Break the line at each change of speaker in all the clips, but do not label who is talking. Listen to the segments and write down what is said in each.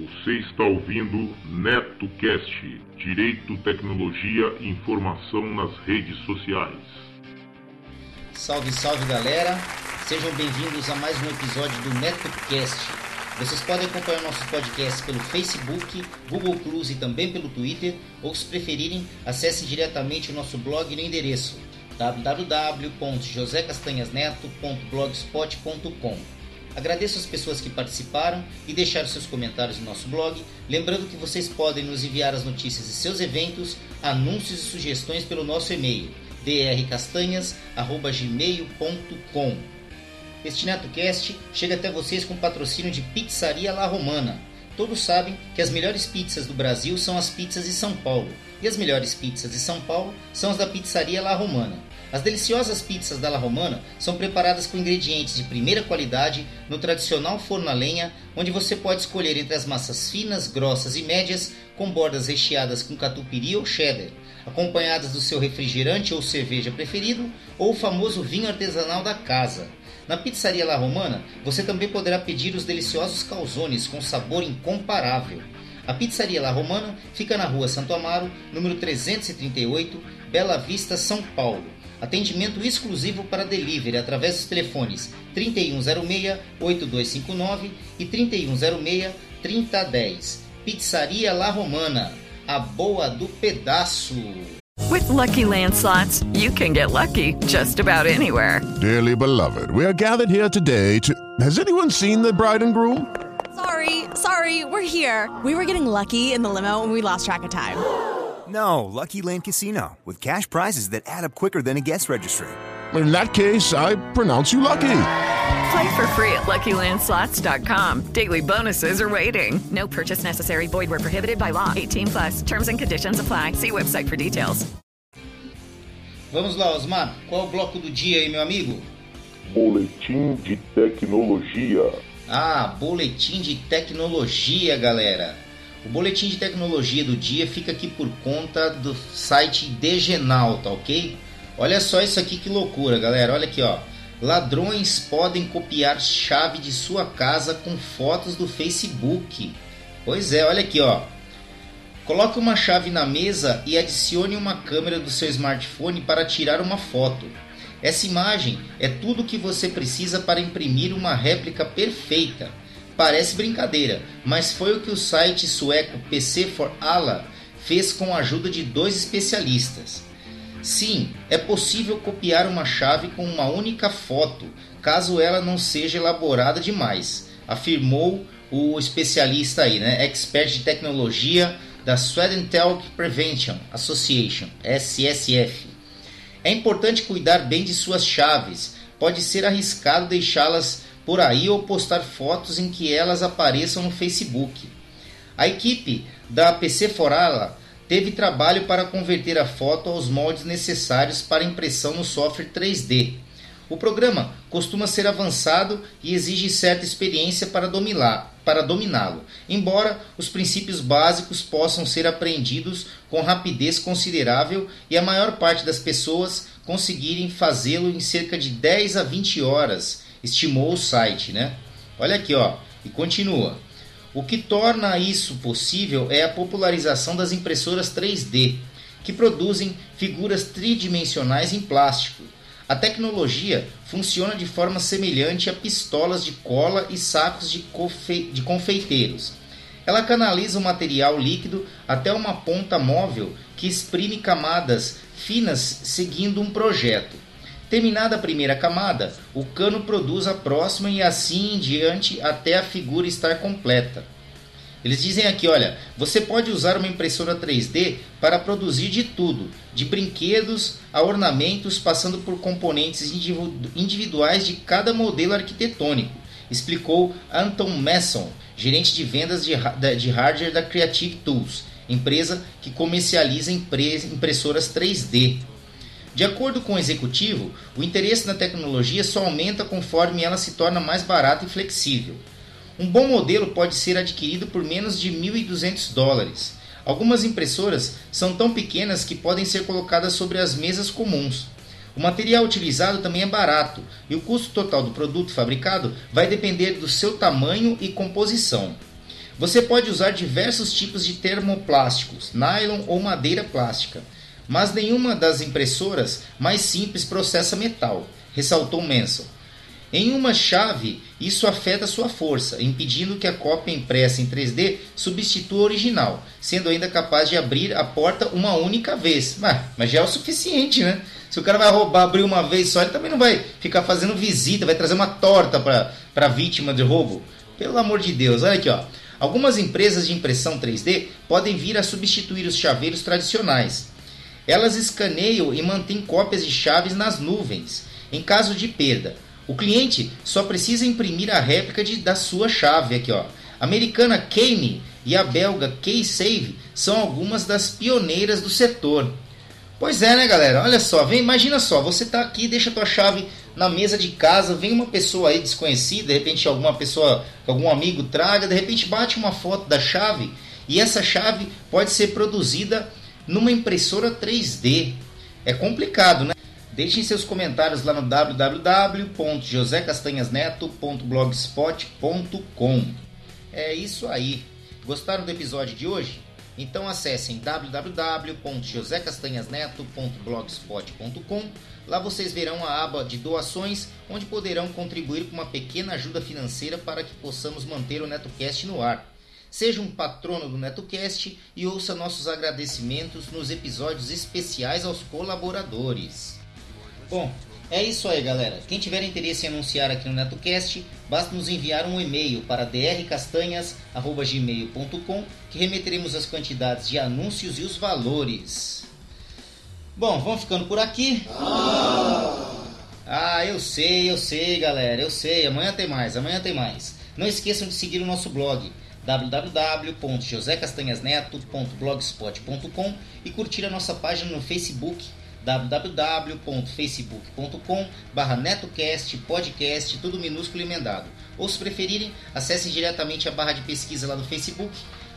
Você está ouvindo NetoCast, Direito, Tecnologia e Informação nas redes sociais.
Salve, salve galera! Sejam bem-vindos a mais um episódio do NetoCast. Vocês podem acompanhar nossos podcasts pelo Facebook, Google Plus e também pelo Twitter, ou se preferirem, acessem diretamente o nosso blog no endereço www.josecastanhasneto.blogspot.com. Agradeço as pessoas que participaram e deixaram seus comentários no nosso blog, lembrando que vocês podem nos enviar as notícias de seus eventos, anúncios e sugestões pelo nosso e-mail drcastanhas@gmail.com. Este NetoCast chega até vocês com patrocínio de Pizzaria La Romana. Todos sabem que as melhores pizzas do Brasil são as pizzas de São Paulo, e as melhores pizzas de São Paulo são as da Pizzaria La Romana. As deliciosas pizzas da La Romana são preparadas com ingredientes de primeira qualidade no tradicional forno a lenha, onde você pode escolher entre as massas finas, grossas e médias, com bordas recheadas com catupiry ou cheddar, acompanhadas do seu refrigerante ou cerveja preferido, ou o famoso vinho artesanal da casa. Na Pizzaria La Romana, você também poderá pedir os deliciosos calzones com sabor incomparável. A Pizzaria La Romana fica na rua Santo Amaro, número 338, Bela Vista, São Paulo. Atendimento exclusivo para delivery através dos telefones 3106-8259 e 3106-3010. Pizzaria La Romana, a boa do pedaço.
With Lucky Land slots, you can get lucky just about anywhere.
Dearly beloved, we are gathered here today to. Has anyone seen the bride and groom?
Sorry, sorry, we're here. We were getting lucky in the limo and we lost track of time.
No, Lucky Land Casino, with cash prizes that add up quicker than a guest registry.
In that case, I pronounce you lucky.
Play for free at LuckyLandSlots.com. Daily bonuses are waiting. No purchase necessary. Void were prohibited by law. 18 plus. Terms and conditions apply. See website for details.
Vamos lá, Osmar. Qual é o bloco do dia aí, meu amigo?
Boletim de Tecnologia.
Ah, boletim de tecnologia, galera. O boletim de tecnologia do dia fica aqui por conta do site Degenal, tá ok? Olha só isso aqui que loucura, galera. Olha aqui, ó. Ladrões podem copiar chave de sua casa com fotos do Facebook. Pois é, olha aqui, ó. Coloque uma chave na mesa e adicione uma câmera do seu smartphone para tirar uma foto. Essa imagem é tudo o que você precisa para imprimir uma réplica perfeita. Parece brincadeira, mas foi o que o site sueco PC for Allah fez com a ajuda de dois especialistas. Sim, é possível copiar uma chave com uma única foto, caso ela não seja elaborada demais, afirmou o especialista aí, né, expert de tecnologia da Sweden Talk Prevention Association, SSF. É importante cuidar bem de suas chaves. Pode ser arriscado deixá-las por aí ou postar fotos em que elas apareçam no Facebook. A equipe da PC Forala teve trabalho para converter a foto aos moldes necessários para impressão no software 3D. O programa costuma ser avançado e exige certa experiência para para dominá-lo, embora os princípios básicos possam ser aprendidos com rapidez considerável e a maior parte das pessoas conseguirem fazê-lo em cerca de 10 a 20 horas, estimou o site, né? Olha aqui, ó, e continua. O que torna isso possível é a popularização das impressoras 3D, que produzem figuras tridimensionais em plástico. A tecnologia funciona de forma semelhante a pistolas de cola e sacos de, confe de confeiteiros. Ela canaliza o material líquido até uma ponta móvel que exprime camadas finas seguindo um projeto. Terminada a primeira camada, o cano produz a próxima e assim em diante até a figura estar completa. Eles dizem aqui, olha, você pode usar uma impressora 3D para produzir de tudo, de brinquedos a ornamentos, passando por componentes individuais de cada modelo arquitetônico, explicou Anton Messon, gerente de vendas de, hardware da Creative Tools, empresa que comercializa impressoras 3D. De acordo com o executivo, o interesse na tecnologia só aumenta conforme ela se torna mais barata e flexível. Um bom modelo pode ser adquirido por menos de 1.200 dólares. Algumas impressoras são tão pequenas que podem ser colocadas sobre as mesas comuns. O material utilizado também é barato e o custo total do produto fabricado vai depender do seu tamanho e composição. Você pode usar diversos tipos de termoplásticos, nylon ou madeira plástica, mas nenhuma das impressoras mais simples processa metal, ressaltou Manson. Em uma chave, isso afeta sua força, impedindo que a cópia impressa em 3D substitua a original, sendo ainda capaz de abrir a porta uma única vez. Mas, mas já é o suficiente, né? Se o cara vai roubar, abrir uma vez só, ele também não vai ficar fazendo visita, vai trazer uma torta para a vítima de roubo. Pelo amor de Deus, olha aqui, ó. Algumas empresas de impressão 3D podem vir a substituir os chaveiros tradicionais. Elas escaneiam e mantêm cópias de chaves nas nuvens, em caso de perda. O cliente só precisa imprimir a réplica de, da sua chave aqui, ó. A americana Kane e a belga Keysave são algumas das pioneiras do setor. Pois é, né, galera? Olha só, vem, imagina só, você tá aqui, deixa tua chave na mesa de casa, vem uma pessoa aí desconhecida, de repente alguma pessoa, algum amigo traga, de repente bate uma foto da chave e essa chave pode ser produzida numa impressora 3D. É complicado, né? Deixem seus comentários lá no www.josecastanhasneto.blogspot.com. É isso aí. Gostaram do episódio de hoje? Então acessem www.josecastanhasneto.blogspot.com. Lá vocês verão a aba de doações, onde poderão contribuir com uma pequena ajuda financeira para que possamos manter o NetoCast no ar. Seja um patrono do NetoCast e ouça nossos agradecimentos nos episódios especiais aos colaboradores. Bom, é isso aí, galera. Quem tiver interesse em anunciar aqui no NetoCast, basta nos enviar um e-mail para drcastanhas.gmail.com que remeteremos as quantidades de anúncios e os valores. Bom, vamos ficando por aqui. Ah, eu sei, eu sei, galera, eu sei. Amanhã tem mais, amanhã tem mais. Não esqueçam de seguir o nosso blog www.josecastanhasneto.blogspot.com e curtir a nossa página no Facebook www.facebook.com barra netocast, podcast, tudo minúsculo e emendado. Ou se preferirem, acessem diretamente a barra de pesquisa lá do Facebook,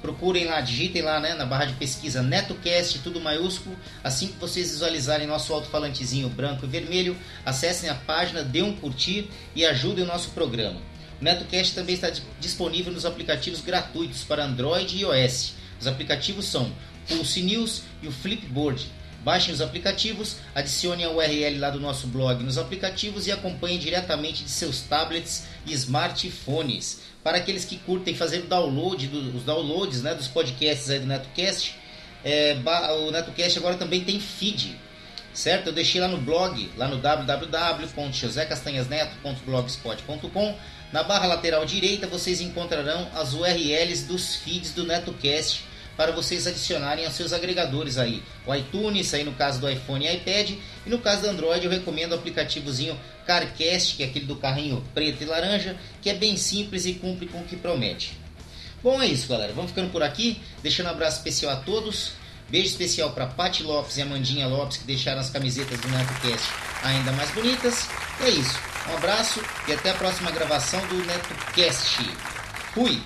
procurem lá, digitem lá né, na barra de pesquisa NetoCast, tudo maiúsculo. Assim que vocês visualizarem nosso alto-falantezinho branco e vermelho, acessem a página, dê um curtir e ajudem o nosso programa. O também está disponível nos aplicativos gratuitos para Android e iOS. Os aplicativos são Pulse News e o Flipboard. Baixem os aplicativos, adicione a URL lá do nosso blog nos aplicativos e acompanhem diretamente de seus tablets e smartphones. Para aqueles que curtem fazer o download, do, os downloads né, dos podcasts aí do NetoCast, é, o NetoCast agora também tem feed, certo? Eu deixei lá no blog, lá no www.josecastanhasneto.blogspot.com. Na barra lateral direita vocês encontrarão as URLs dos feeds do NetoCast para vocês adicionarem aos seus agregadores aí. O iTunes, aí no caso do iPhone e iPad, e no caso do Android eu recomendo o aplicativozinho CarCast, que é aquele do carrinho preto e laranja, que é bem simples e cumpre com o que promete. Bom, é isso, galera. Vamos ficando por aqui, deixando um abraço especial a todos. Beijo especial para Pati Lopes e Amandinha Lopes que deixaram as camisetas do NetoCast ainda mais bonitas. E é isso. Um abraço e até a próxima gravação do NetoCast. Fui!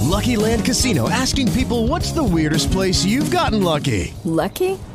Lucky Land Casino asking people what's the weirdest place you've gotten lucky?
Lucky?